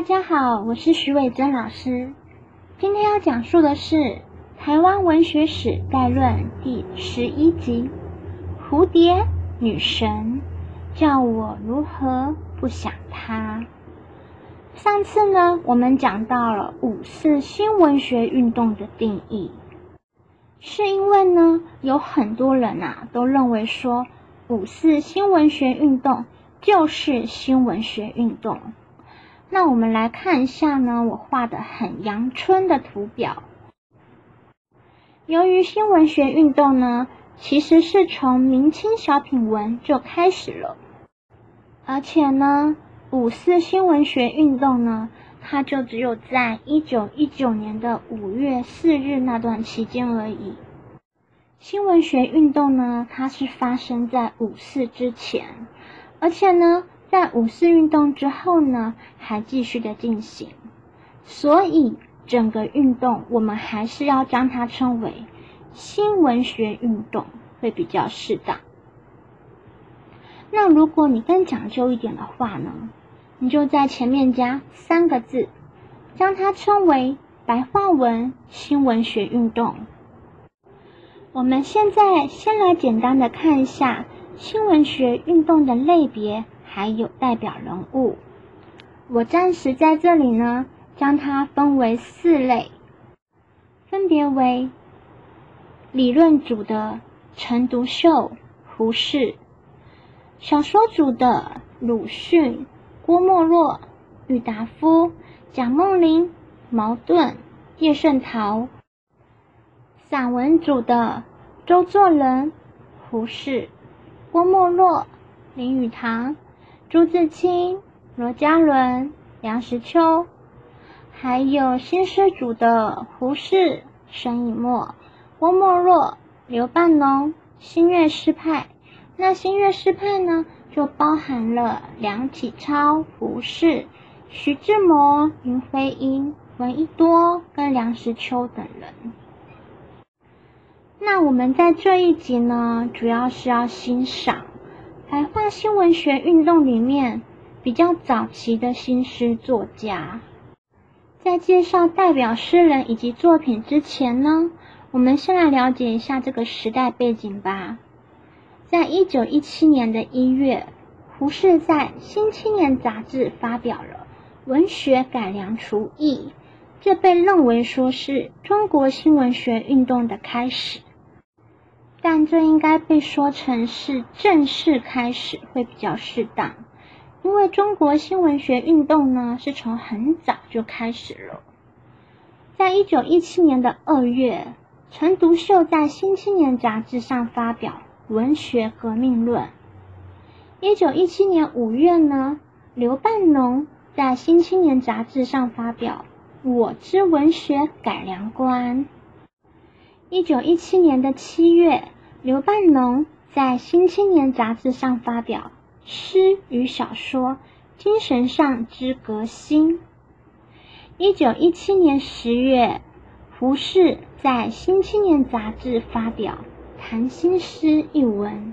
大家好，我是徐伟珍老师。今天要讲述的是《台湾文学史概论》第十一集《蝴蝶女神》，叫我如何不想她。上次呢，我们讲到了五四新文学运动的定义，是因为呢，有很多人啊都认为说五四新文学运动就是新文学运动。那我们来看一下呢，我画的很阳春的图表。由于新文学运动呢，其实是从明清小品文就开始了，而且呢，五四新文学运动呢，它就只有在一九一九年的五月四日那段期间而已。新文学运动呢，它是发生在五四之前，而且呢。在五四运动之后呢，还继续的进行，所以整个运动我们还是要将它称为新文学运动会比较适当。那如果你更讲究一点的话呢，你就在前面加三个字，将它称为白话文新文学运动。我们现在先来简单的看一下新文学运动的类别。还有代表人物，我暂时在这里呢，将它分为四类，分别为理论组的陈独秀、胡适，小说组的鲁迅、郭沫若、郁达夫、蒋梦麟、茅盾、叶圣陶，散文组的周作人、胡适、郭沫若、林语堂。朱自清、罗家伦、梁实秋，还有新诗组的胡适、沈以沫、郭沫若、刘半农、新月诗派。那新月诗派呢，就包含了梁启超、胡适、徐志摩、林徽因、闻一多跟梁实秋等人。那我们在这一集呢，主要是要欣赏。白话新文学运动里面比较早期的新诗作家，在介绍代表诗人以及作品之前呢，我们先来了解一下这个时代背景吧。在一九一七年的一月，胡适在《新青年》杂志发表了《文学改良刍议》，这被认为说是中国新文学运动的开始。但这应该被说成是正式开始会比较适当，因为中国新文学运动呢是从很早就开始了。在一九一七年的二月，陈独秀在《新青年》杂志上发表《文学革命论》。一九一七年五月呢，刘半农在《新青年》杂志上发表《我之文学改良观》。一九一七年的七月，刘半农在《新青年》杂志上发表《诗与小说精神上之革新》。一九一七年十月，胡适在《新青年》杂志发表《谈新诗》一文，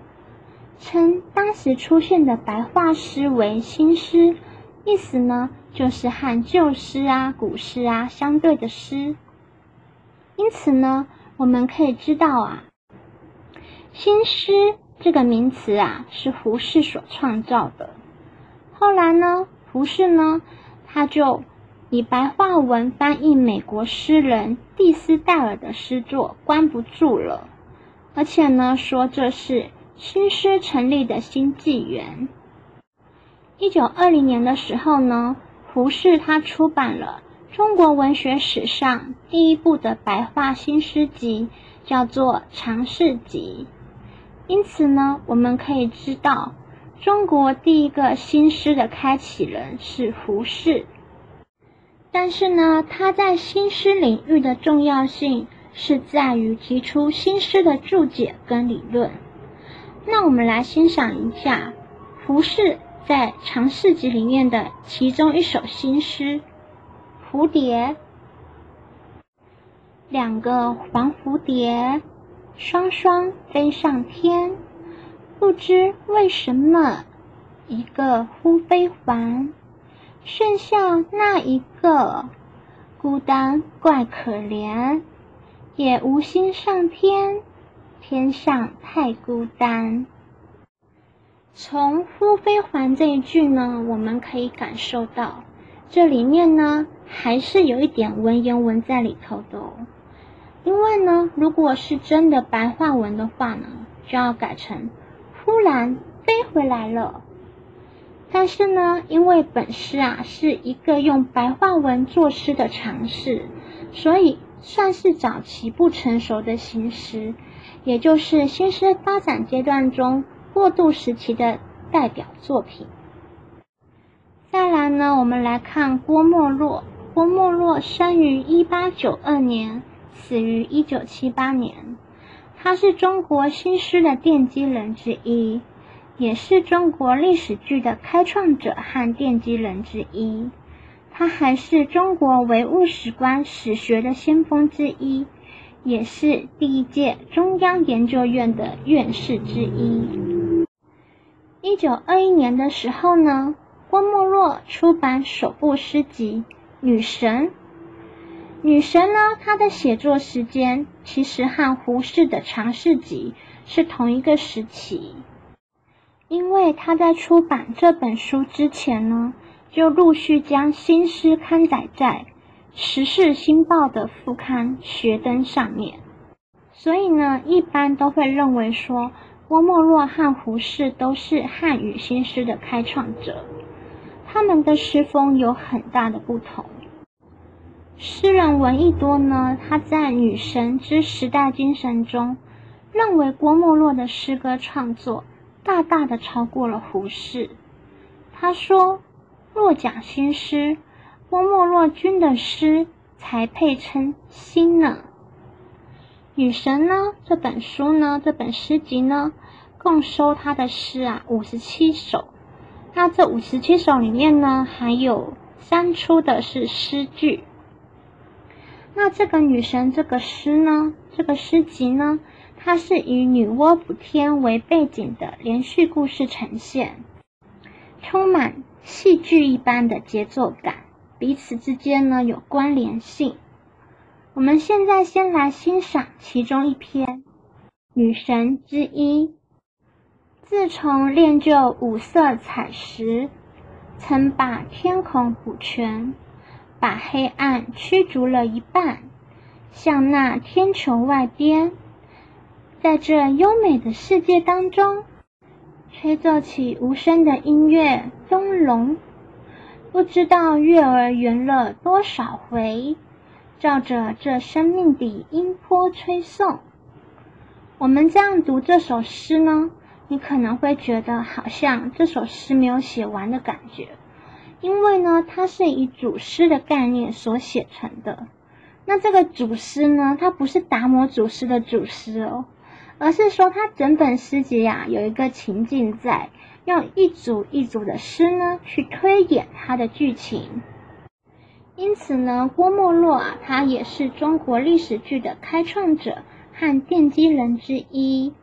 称当时出现的白话诗为新诗，意思呢就是和旧诗啊、古诗啊相对的诗。因此呢。我们可以知道啊，新诗这个名词啊是胡适所创造的。后来呢，胡适呢他就以白话文翻译美国诗人蒂斯戴尔的诗作，关不住了，而且呢说这是新诗成立的新纪元。一九二零年的时候呢，胡适他出版了。中国文学史上第一部的白话新诗集叫做《长试集》，因此呢，我们可以知道，中国第一个新诗的开启人是胡适。但是呢，他在新诗领域的重要性是在于提出新诗的注解跟理论。那我们来欣赏一下胡适在《长试集》里面的其中一首新诗。蝴蝶，两个黄蝴蝶，双双飞上天。不知为什么，一个忽飞还，剩下那一个，孤单怪可怜，也无心上天，天上太孤单。从“呼飞还”这一句呢，我们可以感受到，这里面呢还是有一点文言文在里头的哦。因为呢，如果是真的白话文的话呢，就要改成“忽然飞回来了”。但是呢，因为本诗啊是一个用白话文作诗的尝试，所以算是早期不成熟的新诗，也就是新诗发展阶段中过渡时期的代表作品。再来呢，我们来看郭沫若。郭沫若生于一八九二年，死于一九七八年，他是中国新诗的奠基人之一。也是中国历史剧的开创者和奠基人之一，他还是中国唯物史观史学的先锋之一，也是第一届中央研究院的院士之一。一九二一年的时候呢，郭沫若出版首部诗集《女神》。女神呢，她的写作时间其实和胡适的长诗集是同一个时期。因为她在出版这本书之前呢，就陆续将新诗刊载在《时事新报》的副刊《学登》上面，所以呢，一般都会认为说郭沫若和胡适都是汉语新诗的开创者，他们的诗风有很大的不同。诗人闻一多呢，他在《女神之时代精神》中认为郭沫若的诗歌创作。大大的超过了胡适。他说：“若讲新诗，郭沫若君的诗才配称新呢。”女神呢？这本书呢？这本诗集呢？共收他的诗啊五十七首。那这五十七首里面呢，还有三出的是诗句。那这个女神这个诗呢？这个诗集呢？它是以女娲补天为背景的连续故事呈现，充满戏剧一般的节奏感，彼此之间呢有关联性。我们现在先来欣赏其中一篇《女神之一》。自从练就五色彩石，曾把天孔补全，把黑暗驱逐了一半，向那天穹外边。在这优美的世界当中，吹奏起无声的音乐，咚隆，不知道月儿圆了多少回，照着这生命的音波吹送。我们这样读这首诗呢，你可能会觉得好像这首诗没有写完的感觉，因为呢，它是以主诗的概念所写成的。那这个主诗呢，它不是达摩祖师的主诗哦。而是说，他整本诗集呀，有一个情境在，用一组一组的诗呢，去推演它的剧情。因此呢，郭沫若啊，他也是中国历史剧的开创者和奠基人之一。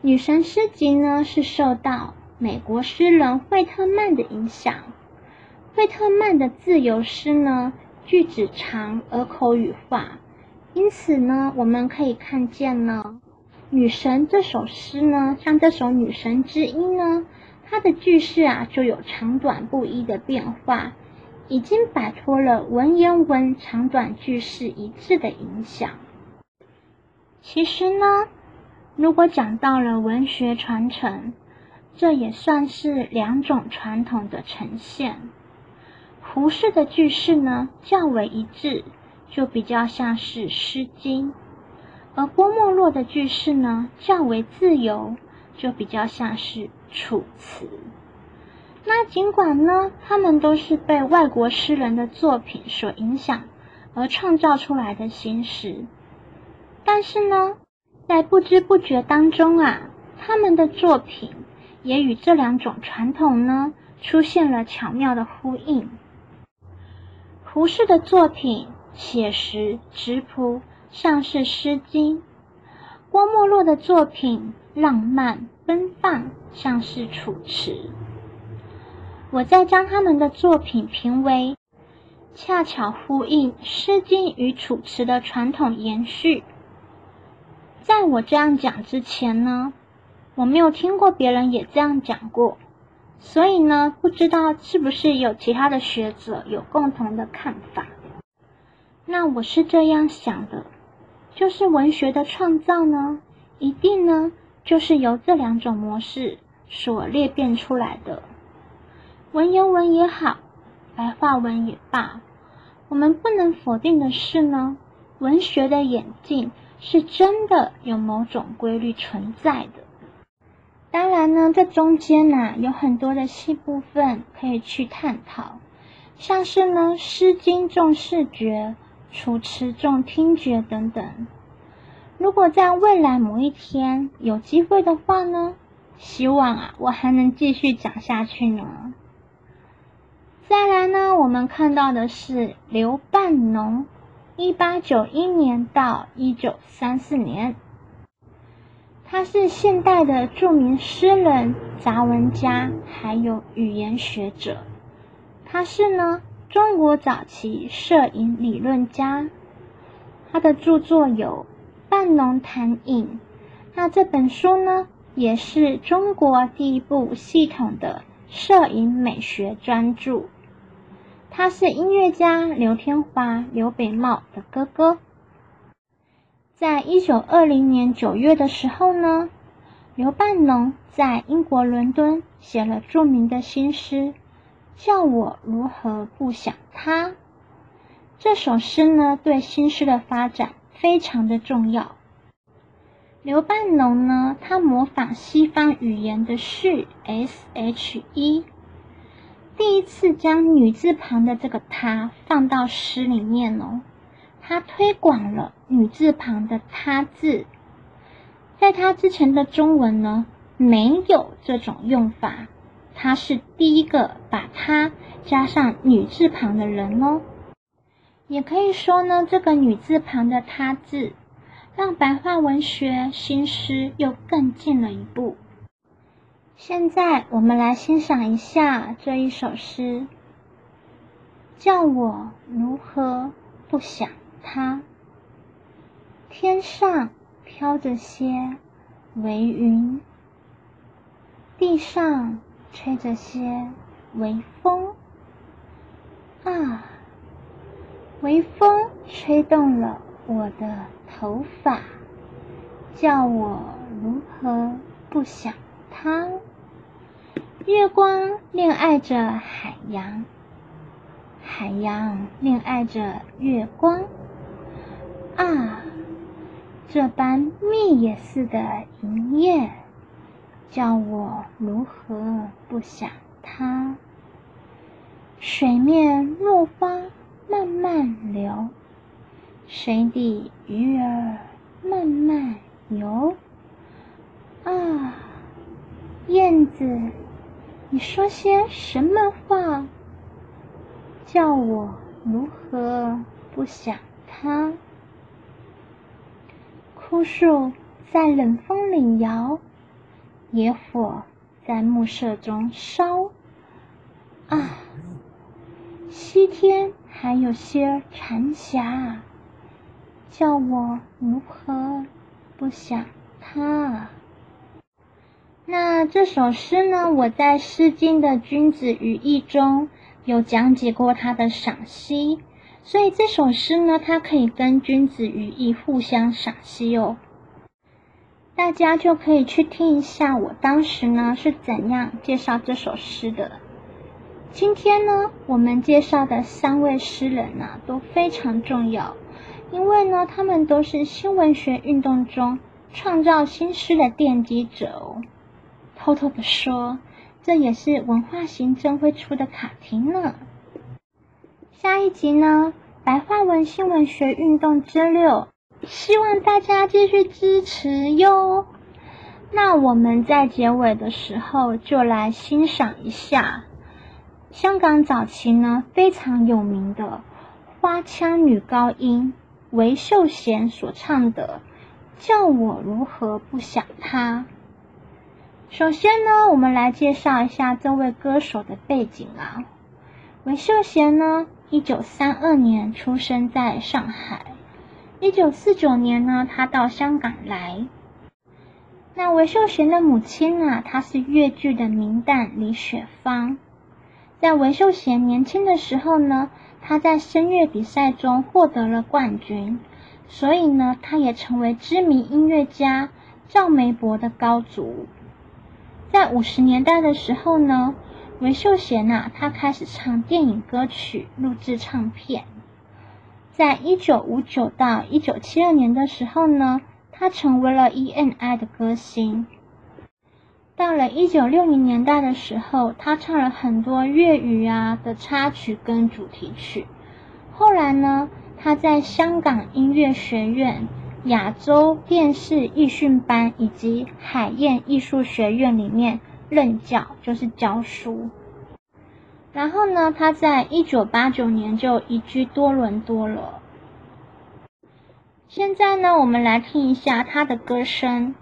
女神诗集呢，是受到美国诗人惠特曼的影响。惠特曼的自由诗呢，句子长而口语化，因此呢，我们可以看见呢。女神这首诗呢，像这首女神之一呢，它的句式啊就有长短不一的变化，已经摆脱了文言文长短句式一致的影响。其实呢，如果讲到了文学传承，这也算是两种传统的呈现。胡适的句式呢较为一致，就比较像是《诗经》。而郭沫若的句式呢，较为自由，就比较像是《楚辞》。那尽管呢，他们都是被外国诗人的作品所影响而创造出来的新诗，但是呢，在不知不觉当中啊，他们的作品也与这两种传统呢，出现了巧妙的呼应。胡适的作品写实直朴。像是《诗经》，郭沫若的作品浪漫奔放，像是《楚辞》。我再将他们的作品评为恰巧呼应《诗经》与《楚辞》的传统延续。在我这样讲之前呢，我没有听过别人也这样讲过，所以呢，不知道是不是有其他的学者有共同的看法。那我是这样想的，就是文学的创造呢，一定呢，就是由这两种模式所裂变出来的。文言文也好，白话文也罢，我们不能否定的是呢，文学的演进是真的有某种规律存在的。当然呢，这中间呢，有很多的细部分可以去探讨，像是呢，《诗经》重视觉。楚辞重听觉等等。如果在未来某一天有机会的话呢，希望啊，我还能继续讲下去呢。再来呢，我们看到的是刘半农，一八九一年到一九三四年，他是现代的著名诗人、杂文家，还有语言学者。他是呢。中国早期摄影理论家，他的著作有《半农谈影》，那这本书呢，也是中国第一部系统的摄影美学专著。他是音乐家刘天华、刘北茂的哥哥。在一九二零年九月的时候呢，刘半农在英国伦敦写了著名的新诗。叫我如何不想他？这首诗呢，对新诗的发展非常的重要。刘半农呢，他模仿西方语言的序 s h e，第一次将女字旁的这个他放到诗里面哦，他推广了女字旁的他字，在他之前的中文呢，没有这种用法。他是第一个把它加上女字旁的人哦，也可以说呢，这个女字旁的“他”字，让白话文学新诗又更进了一步。现在我们来欣赏一下这一首诗，叫我如何不想他。天上飘着些微云，地上。吹着些微风啊，微风吹动了我的头发，叫我如何不想它？月光恋爱着海洋，海洋恋爱着月光啊，这般蜜也似的营业。叫我如何不想它？水面落花慢慢流，水底鱼儿慢慢游。啊，燕子，你说些什么话？叫我如何不想他？枯树在冷风里摇。野火在暮色中烧，啊，西天还有些残霞，叫我如何不想他？那这首诗呢？我在《诗经》的《君子语义》中有讲解过它的赏析，所以这首诗呢，它可以跟《君子语义》互相赏析哦。大家就可以去听一下我当时呢是怎样介绍这首诗的。今天呢，我们介绍的三位诗人呢都非常重要，因为呢，他们都是新文学运动中创造新诗的奠基者哦。偷偷的说，这也是文化行政会出的卡题呢。下一集呢，白话文新闻学运动之六。希望大家继续支持哟。那我们在结尾的时候就来欣赏一下香港早期呢非常有名的花腔女高音韦秀贤所唱的《叫我如何不想他》。首先呢，我们来介绍一下这位歌手的背景啊。韦秀贤呢，一九三二年出生在上海，一九四九年呢，他到香港来。那韦秀贤的母亲啊，她是粤剧的名旦李雪芳。在韦秀贤年轻的时候呢，他在声乐比赛中获得了冠军，所以呢，他也成为知名音乐家赵梅伯的高足。在五十年代的时候呢，韦秀贤呐，他开始唱电影歌曲，录制唱片。在一九五九到一九七二年的时候呢，他成为了 E.N.I 的歌星。到了一九六零年代的时候，他唱了很多粤语啊的插曲跟主题曲。后来呢，他在香港音乐学院。亚洲电视艺训班以及海燕艺术学院里面任教，就是教书。然后呢，他在一九八九年就移居多伦多了。现在呢，我们来听一下他的歌声。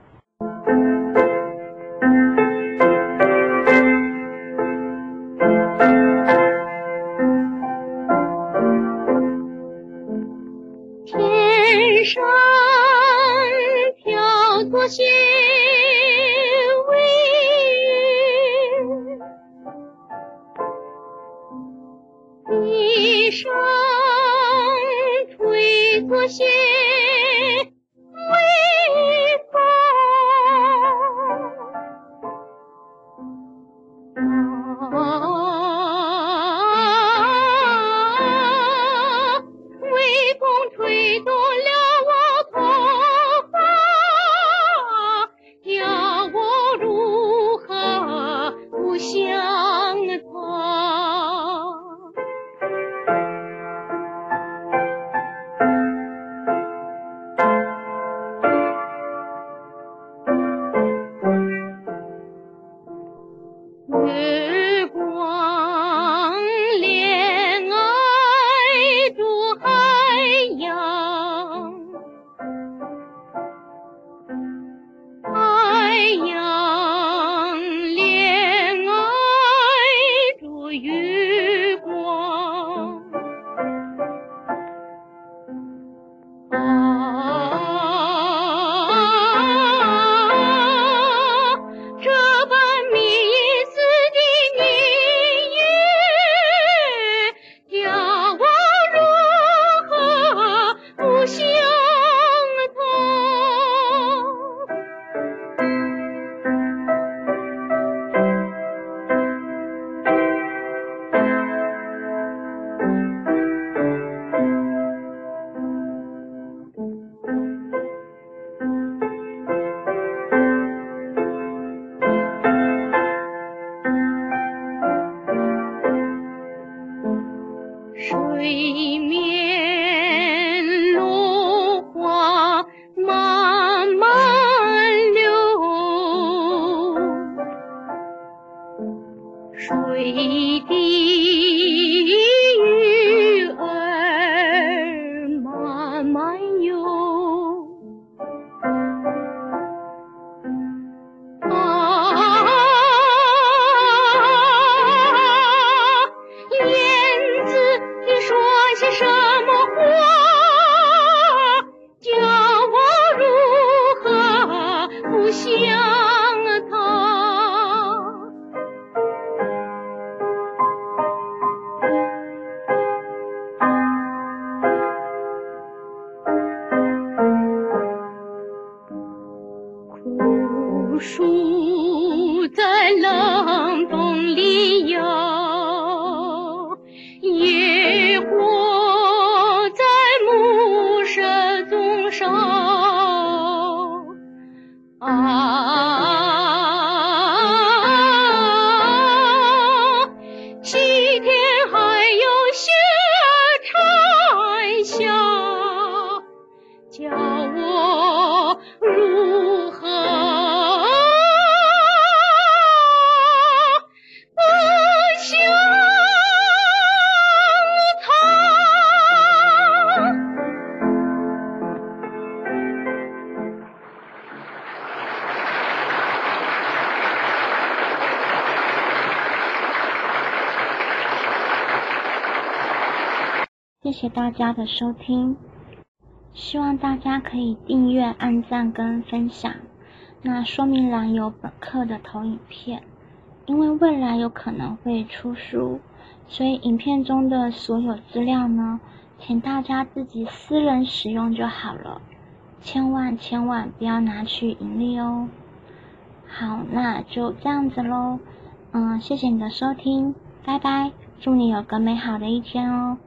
谢谢大家的收听，希望大家可以订阅、按赞跟分享。那说明栏有本课的投影片，因为未来有可能会出书，所以影片中的所有资料呢，请大家自己私人使用就好了，千万千万不要拿去盈利哦。好，那就这样子喽。嗯，谢谢你的收听，拜拜，祝你有个美好的一天哦。